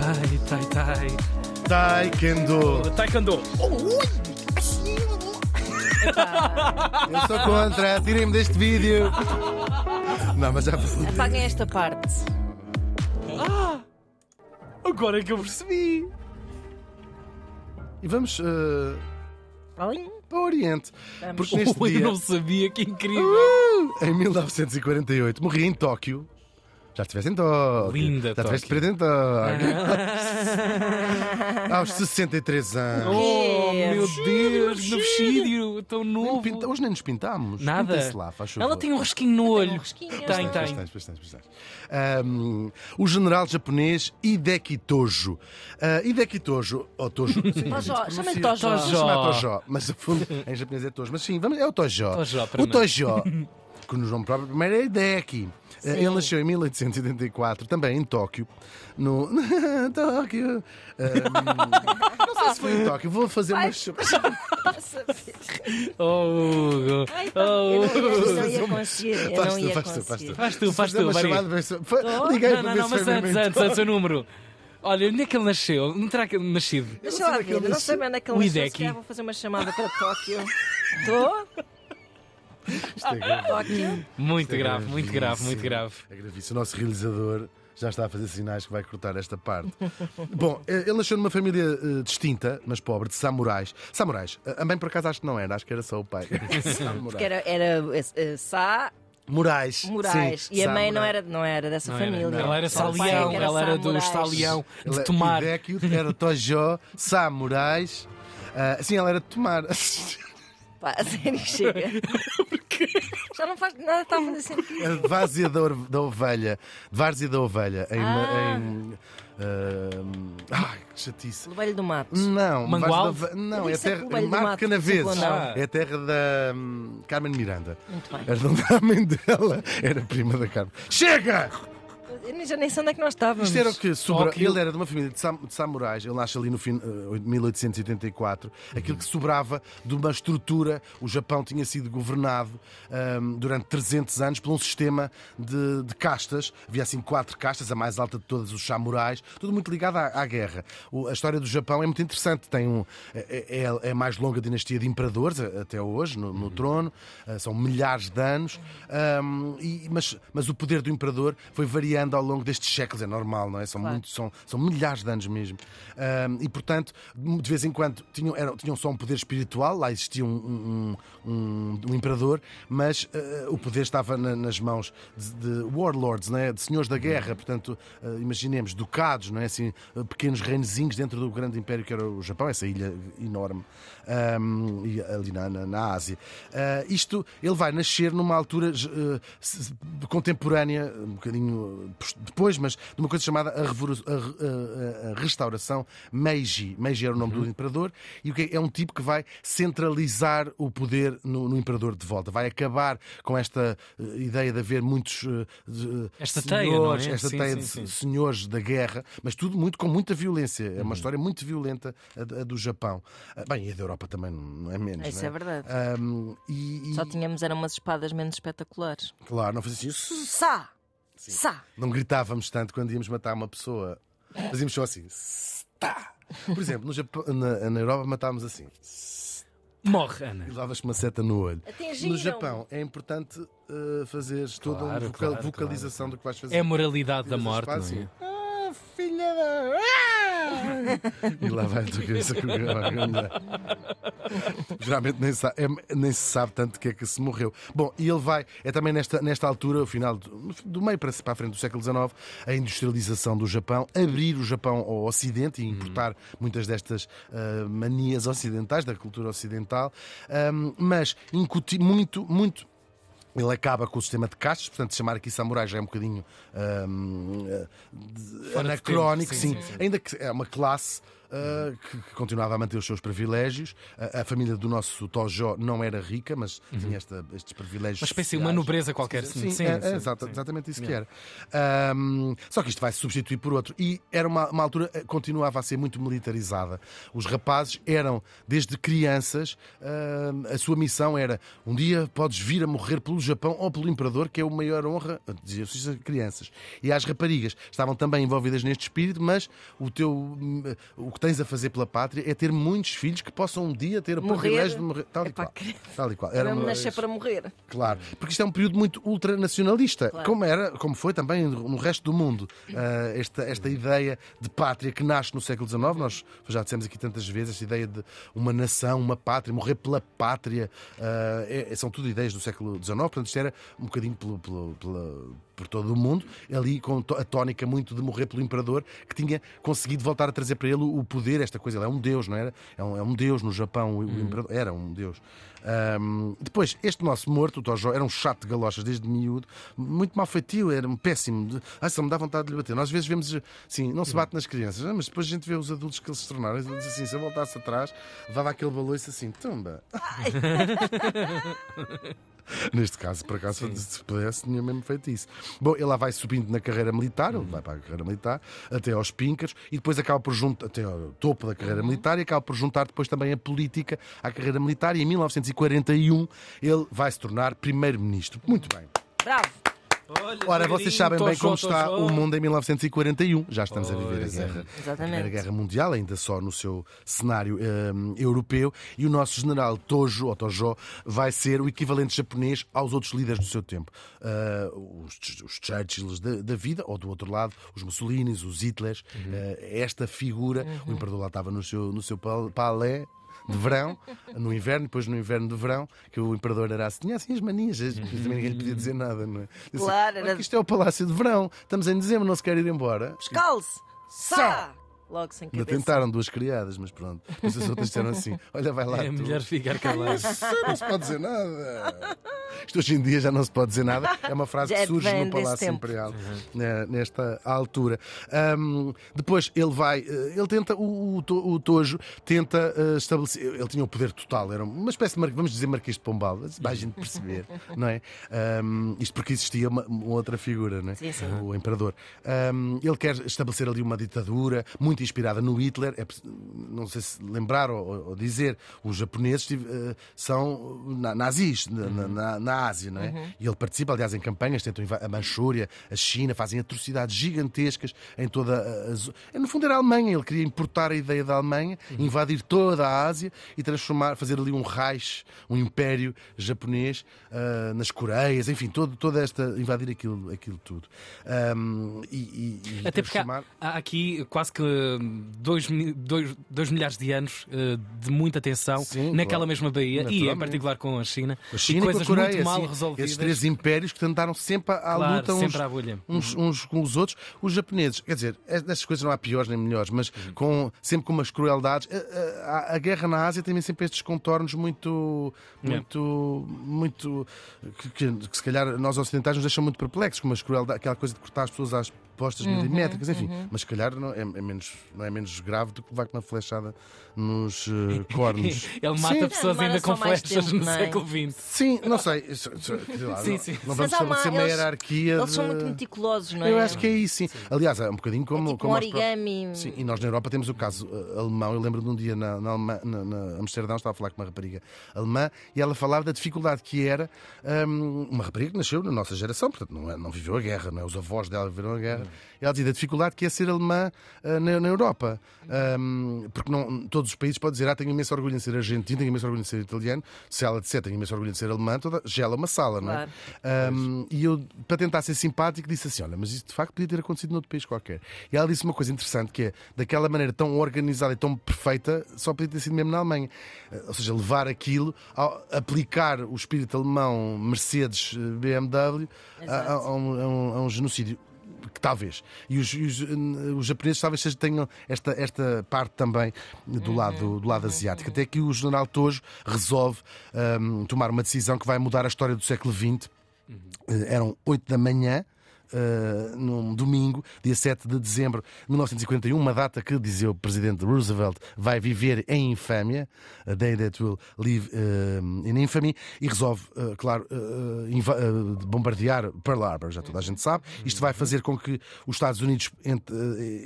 Ai, tai, tai. Taekwondo. Taekwondo. Eu sou contra, tirem-me deste vídeo. Não, mas já. Apaguem esta parte. Agora é que eu percebi. E vamos Olhem. para o Oriente. Vamos. Porque neste Oh, eu dia, não sabia, que incrível. uh, em 1948, morri em Tóquio. Já estiveste em Tóquio. Linda Já estiveste preto em Tóquio. Aos 63 anos. Oh, meu Deus, no vestido, tão Nem novo. pinta- Hoje nem nos pintámos. Nada. Pintem-se lá, faz favor. Ela tem um risquinho no olho. risquinho, Tem, tem. Pois tens, pois tens, pois tens. Ahm, o general japonês Hideki Tojo. Ah, Hideki Tojo, ou Tojo, sim, a gente Tojo, pronuncia- chama-lhe Tojo. Vamos chamar Tojo, mas a fundo em japonês é Tojo. Mas sim, vamos, é o Tojo. Tojo, para o mim. Tojo, que no nome próprio primeiro é Hideki. Ah, Ele nasceu em 1884, também em Tóquio. No. Tóquio. Ahm, não sei se foi em Tóquio, vou fazer Vai. umas. Oh, Hugo. Oh, ia- eu Hugo. não ia conseguir. Faz tu, faz tu, faz tu. Faz tu, faz tu, chamada, Liguei Não, para não, não, mas antes, antes, antes o número. Olha, onde é que ele nasceu? Não terá que- nascido? Deixa lá ver, não sei bem onde é que O ele nasceu. Se calhar vou fazer uma chamada para Tóquio. Estou? Isto é grave. Tóquio? Muito Isto é grave, muito grave, muito grave. É gravíssimo. O nosso realizador já está a fazer sinais que vai cortar esta parte. Bom, eh, ele nasceu numa família eh, distinta, mas pobre, de samurais. Samurais. A mãe, por acaso, acho que não era, acho que era só o pai. Porque era, era eh, Sá Morais. Moraes. Sim, e a mãe não era, não era dessa Não era, família. não. Ela era é Salião, que ela era Sá do Moraes. Salião de é tomar. Era Tojo, Samurais. Ah, sim, ela era de tomar. Pá, a sério, chega. Já não faz nada, está a fazer sentido. A várzea da, da ovelha. Várzea da ovelha. Em. Ah. em ah, ai, que chatice. Levelho do mato. Não? Várzea da Ovelha- não, Eu é é terra. Do Marco Mato, Canaveses. não. É a terra da hum, Carmen Miranda. Muito bem. A mãe dela era prima da Carmen. Chega! Eu nem- já nem sei onde é que nós estávamos. Isto era o que sobra... Tóquio. Ele era de uma família de, sam- de samurais. Ele nasce ali no fim eh, de 1884. Aquilo que sobrava de uma estrutura. O Japão tinha sido governado ahm, durante 300 anos por um sistema de, de castas. Havia assim quatro castas, a mais alta de todas, os samurais. Tudo muito ligado à, à guerra. O- a história do Japão é muito interessante. Tem um, é, é- é a mais longa dinastia de imperadores até hoje no, no trono. Ah, são milhares de anos. Ahm, e- mas, mas o poder do imperador foi variando ao longo destes séculos. É normal, não é? São, Claro. muito, são, são milhares de anos mesmo. Ahm, e, portanto, de vez em quando tinham, eram, tinham só um poder espiritual. Lá existia um, um, um- um imperador, mas ah, o poder estava na- nas mãos de, de warlords, não é? de senhores da guerra. Portanto, ah, imaginemos, ducados, não é? assim, pequenos reinozinhos dentro do grande império que era o Japão, essa ilha enorme e ali na, na, na Ásia. Ah, isto, ele vai nascer numa altura contemporânea, um bocadinho depois, mas de uma coisa chamada a, revolu- a a- a- restauração Meiji. Meiji era o nome do imperador e o que é? É um tipo que vai centralizar o poder no, no imperador de volta. Vai acabar com esta eh, ideia de haver muitos de- Esta teia, senhores, não é? esta Sim, teia sim, de sim. senhores da guerra, mas tudo muito com muita violência. É uma história muito violenta a, a do Japão. Ah, Bem, e a da Europa também não é menos. Isso não é verdade. Ahm, e, e- Só tínhamos eram umas espadas menos espetaculares. claro, não fazia assim. Sá! Sá! Não gritávamos tanto quando íamos matar uma pessoa. Fazíamos só assim. Tá. Por exemplo, no Japão, na, na Europa matávamos assim. Morre, Ana. E levavas uma seta no olho. Atingiram. No Japão é importante uh, fazeres toda Claro, uma voca- claro, vocalização do que vais fazer. É a moralidade da morte, não assim, é? Ah, filha da. Ah! e lá vai a tua cabeça com o. Geralmente nem, sa- é- nem se sabe tanto que é que se morreu. Bom, e ele vai, é também nesta, nesta altura, o final do, do meio para, para a frente do século XIX, a industrialização do Japão, abrir o Japão ao Ocidente e importar muitas destas ah, manias ocidentais, da cultura ocidental, Ahm, mas incutir muito, muito. Ele acaba com o sistema de castas, portanto, chamar aqui samurai já é um bocadinho ahm, eh, anacrónico, sim, sim, sim. Ainda que é uma classe uh, que, que continuava a manter os seus privilégios. A, a família do nosso Tojó não era rica, mas tinha esta, estes privilégios. Uma espécie de uma nobreza qualquer. Sim, sim, é, sim, é exata- sim. exatamente isso que era. Ahm, só que isto vai se substituir por outro. E era uma, uma altura, eh, continuava a ser muito militarizada. Os rapazes eram, desde crianças, ahm, a sua missão era: um dia podes vir a morrer pelo Japão ou pelo Imperador, que é a maior honra, diziam-se isto a crianças. E as raparigas estavam também envolvidas neste espírito, mas o, teu, hum, o que tens a fazer pela pátria é ter muitos filhos que possam um dia ter o privilégio de morrer. Tal e qual. crer. Tal e qual. Era uma- nascer para morrer. Claro, porque isto é um período muito ultranacionalista, Claro. como era, como foi também no resto do mundo. Ah, esta, esta ideia de pátria que nasce no século XIX, nós já dissemos aqui tantas vezes, esta ideia de uma nação, uma pátria, morrer pela pátria, ah, é- são tudo ideias do século XIX, portanto isto era um bocadinho pelo, pelo- pela- por todo o mundo, ali com a tónica muito de morrer pelo imperador, que tinha conseguido voltar a trazer para ele o poder, esta coisa, ele é um deus, não era? É um, é um deus no Japão, o, o imperador era um deus. Ahm, depois, este nosso morto, o Tojo, era um chato de galochas desde miúdo, muito mal feitio, era um péssimo. De... Ai, só me dá vontade de lhe bater. Nós às vezes vemos, assim, não se bate nas crianças, mas depois a gente vê os adultos que eles se tornaram. Eles dizem assim: se eu voltasse atrás, levava aquele baloiço assim, tumba. Neste caso, por acaso, se pudesse, tinha mesmo feito isso. Bom, ele lá vai subindo na carreira militar, ele vai para a carreira militar, até aos píncaros, e depois acaba por juntar, até ao topo da carreira militar, e acaba por juntar depois também a política à carreira militar, e em 1941 ele vai se tornar primeiro-ministro. Muito bem. Bravo. Ora, vocês sabem bem como está o mundo em 1941. Já estamos a viver a é. guerra. A Primeira Guerra Mundial, ainda só no seu cenário hum, europeu, e o nosso general Tojo, ou Tojo, vai ser o equivalente japonês aos outros líderes do seu tempo. Ah, os, os Churchills da, da vida, ou do outro lado, os Mussolinis, os Hitlers. Ah, esta figura, o imperador lá estava no seu, no seu pal- palé, de verão, no inverno, depois no inverno de verão, que o imperador era assim, tinha assim as manias, as- também ninguém lhe podia dizer nada, não é? Disse, Claro, "Olha era- isto é o Palácio de Verão, estamos em dezembro, não se quer ir embora. Descalce. Sá. Logo sem cabeça. tentaram duas criadas, mas pronto. Mas as outras disseram assim: olha, vai lá. É tu. melhor ficar calado. Não se pode dizer nada. Isto hoje em dia já não se pode dizer nada. É uma frase Já que surge vem no Palácio tempo. Imperial né, nesta altura. Ahm, depois ele vai, eh, ele tenta, o, o, o Tojo tenta eh, estabelecer. Ele tinha o poder total, era uma espécie de, vamos dizer, Marquês de Pombal, para a gente perceber, não é? Ahm, isto porque existia uma, uma outra figura, não é? Sim, sim. o imperador. Ele quer estabelecer ali uma ditadura muito inspirada no Hitler. É não sei se lembrar ou, ou dizer, os japoneses eh, são na- nazis na, na- na- na Ásia, não é? E ele participa, aliás, em campanhas, tentam a Manchúria, a China, fazem atrocidades gigantescas em toda a, a zo- No fundo era a Alemanha, ele queria importar a ideia da Alemanha, invadir toda a Ásia e transformar, fazer ali um Reich, um império japonês ah, nas Coreias, enfim, todo, toda esta. invadir aquilo, aquilo tudo. Ahm, e, e- e Até porque há, transformar- há aqui quase que dois, mi- dois, dois milhares de anos eh, de muita tensão Sim, naquela claro. mesma Baía e em particular com a China. A China e e com coisas Coreia, muito mal sim. resolvidas. Esses três impérios que tentaram sempre à Claro, luta uns, sempre à uns, uns com os outros. Os japoneses, quer dizer, estas coisas não há piores nem melhores, mas Uhum. com, sempre com umas crueldades. A, a- a guerra na Ásia tem sempre estes contornos muito. muito. muito. que, que- que se calhar nós ocidentais nos deixam muito perplexos, como as crueldades, aquela coisa de cortar as pessoas às postas Uhum, milimétricas, enfim. Mas se calhar não é, é menos, não é menos grave do que levar com uma flechada nos eh, cornos. Ele mata Sim. pessoas ainda com flechas tempo, no não é? século XX. Sim, não sei. Isso- isso- sei lá, Sim, não, sim. não vamos há uma- estabelecer uma eles- hierarquia. Eles de- são muito meticulosos, não é? Eu acho que é isso, sim. Aliás, é um bocadinho como. É tipo como um origami. Sim, e nós na Europa temos o caso eh, alemão. Eu lembro de um dia na, na, Alema- na- na Amsterdão, estava a falar com uma rapariga alemã e ela falava da dificuldade que era hum, uma rapariga que nasceu na nossa geração, portanto não, é- não viveu a guerra, não é? os avós dela viveram a guerra. Ela dizia da dificuldade que é ser alemã eh, na, na Europa. Hum, porque não, todos os países podem dizer, ah, tenho imenso orgulho em ser argentino, tenho imenso orgulho em ser italiano. Se ela disser, tenho imenso orgulho em ser alemã, toda, gela uma sala, não é? Um, e eu, para tentar ser simpático, disse assim: Olha, mas isso de facto podia ter acontecido noutro país qualquer. E ela disse uma coisa interessante: que é daquela maneira tão organizada e tão perfeita, só podia ter sido mesmo na Alemanha. Eh, Ou seja, levar aquilo, aplicar o espírito alemão Mercedes eh, BMW a, a- a um, a um- a um genocídio. Que talvez. E os, os, eh, os japoneses talvez tenham esta, esta parte também do lado, do lado asiático. Até que o general Tojo resolve ahm, tomar uma decisão que vai mudar a história do século XX. Eh, Eram 8 da manhã. Uh, num domingo, dia 7 de dezembro de 1941, uma data que, dizia o presidente Roosevelt, vai viver em infâmia, a day that will live uh, in infamy, e resolve, uh, claro, bombardear Pearl Harbor, já toda a gente sabe. Isto vai fazer com que os Estados Unidos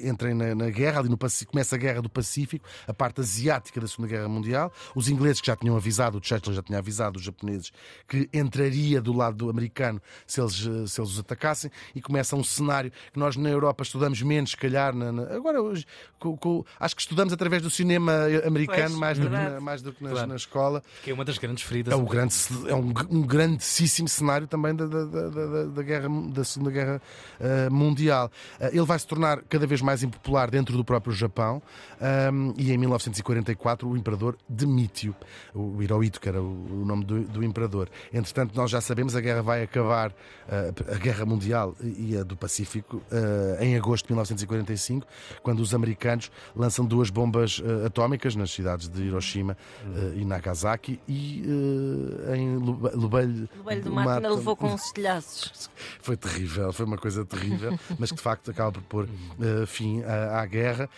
entrem na, na guerra, ali no Pacífico, começa a guerra do Pacífico, a parte asiática da Segunda Guerra Mundial. Os ingleses que já tinham avisado, o Churchill já tinha avisado os japoneses que entraria do lado do americano se eles, se eles os atacassem e começa um cenário que nós na Europa estudamos menos, se calhar. Na, na, agora, hoje, com, com, acho que estudamos através do cinema americano pois, mais, do que na, mais do que claro. na, escola. Que é uma das grandes feridas. É, o grande, é um, um grandíssimo cenário também da, da, da, da, guerra, da Segunda Guerra uh, Mundial. Uh, ele vai se tornar cada vez mais impopular dentro do próprio Japão um, e em 1944 o imperador demitiu o Hirohito, que era o, o nome do, do, imperador. Entretanto, nós já sabemos, a guerra vai acabar, uh, a Guerra Mundial e a do Pacífico, uh, em agosto de 1945, quando os americanos lançam duas bombas uh, atómicas nas cidades de Hiroshima uh, e Nagasaki e em Lubelho, Lubelho do Mar ainda levou com uns estilhaços. Foi terrível, foi uma coisa terrível, mas que de facto acaba por pôr fim à, guerra.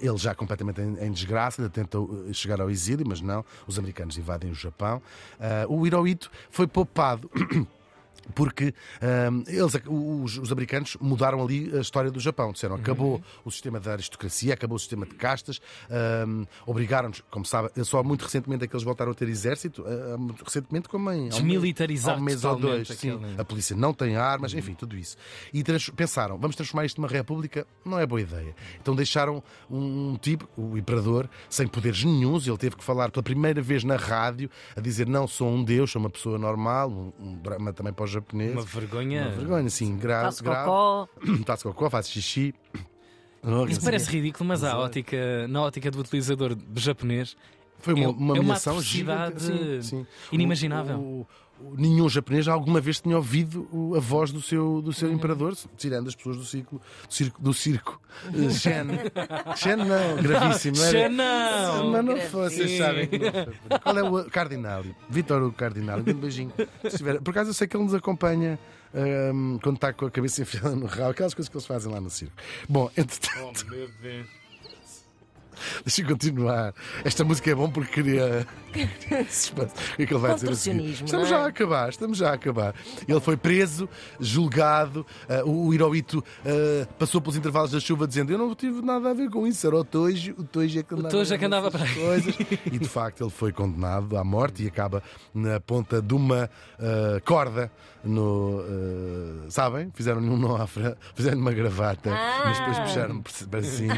ele já completamente em, em desgraça, ainda tenta chegar ao exílio, mas não, os americanos invadem o Japão. o Hirohito foi poupado porque um, eles, os, os, americanos mudaram ali a história do Japão. Disseram acabou uhum. o sistema da aristocracia, acabou o sistema de castas, um, obrigaram-nos, como sabe, só muito recentemente é que eles voltaram a ter exército, uh, muito recentemente como em Desmilitarizado um mês ou dois. Sim, a polícia não tem armas, uhum. enfim, tudo isso. E pensaram, vamos transformar isto numa república? Não é boa ideia. Então deixaram um, tipo, o imperador, sem poderes nenhums, ele teve que falar pela primeira vez na rádio a dizer não sou um deus, sou uma pessoa normal, um, drama também os japonês. Uma vergonha. Uma vergonha, sim, grave. Faço cocó. Faço cocó, faço xixi. Isso parece ridículo, mas a ótica, na ótica do utilizador japonês. Foi uma, uma é uma sim, sim. inimaginável. O, o, nenhum japonês alguma vez tinha ouvido a voz do seu, do seu imperador, tirando as pessoas do ciclo do circo. Do circo. Uh, Shen. Shen não, gravíssimo. Shen não! Mas não foi, vocês sabem. Qual é o Cardinali? Vitor o Cardinali. Um beijinho. Por acaso eu sei que ele nos acompanha. Um, quando está com a cabeça enfiada no rabo, aquelas coisas que eles fazem lá no circo. Bom, entretanto. Oh, meu Deus. Deixa eu continuar. Esta música é bom porque queria. o que é que ele vai dizer assim? Estamos é? já a acabar, estamos já a acabar. Ele foi preso, julgado. Uh, o Hirohito uh, passou pelos intervalos da chuva dizendo: Eu não tive nada a ver com isso, era o Tojo. O Tojo é que andava, o Tojo é que andava para coisas. E de facto ele foi condenado à morte e acaba na ponta de uma uh, corda no. Uh, sabem? Fizeram-lhe um nofra, fizeram-lhe uma gravata, ah. mas depois puxaram para cima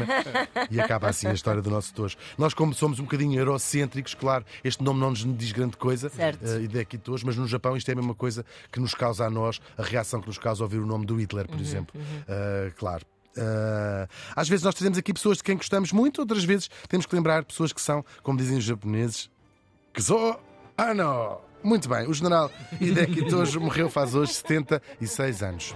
e acaba assim a história do nosso Tojo. Nós, como somos um bocadinho eurocêntricos, claro, este nome não nos diz grande coisa, certo. uh, ideia aqui Tojo, mas no Japão isto é a mesma coisa que nos causa a nós, a reação que nos causa ouvir o nome do Hitler, por uhum, exemplo. Uhum. Uh, claro. Uh, às vezes nós trazemos aqui pessoas de quem gostamos muito, outras vezes temos que lembrar pessoas que são, como dizem os japoneses, que sou. Não! Muito bem, o general Hideki Tojo morreu faz hoje 76 anos.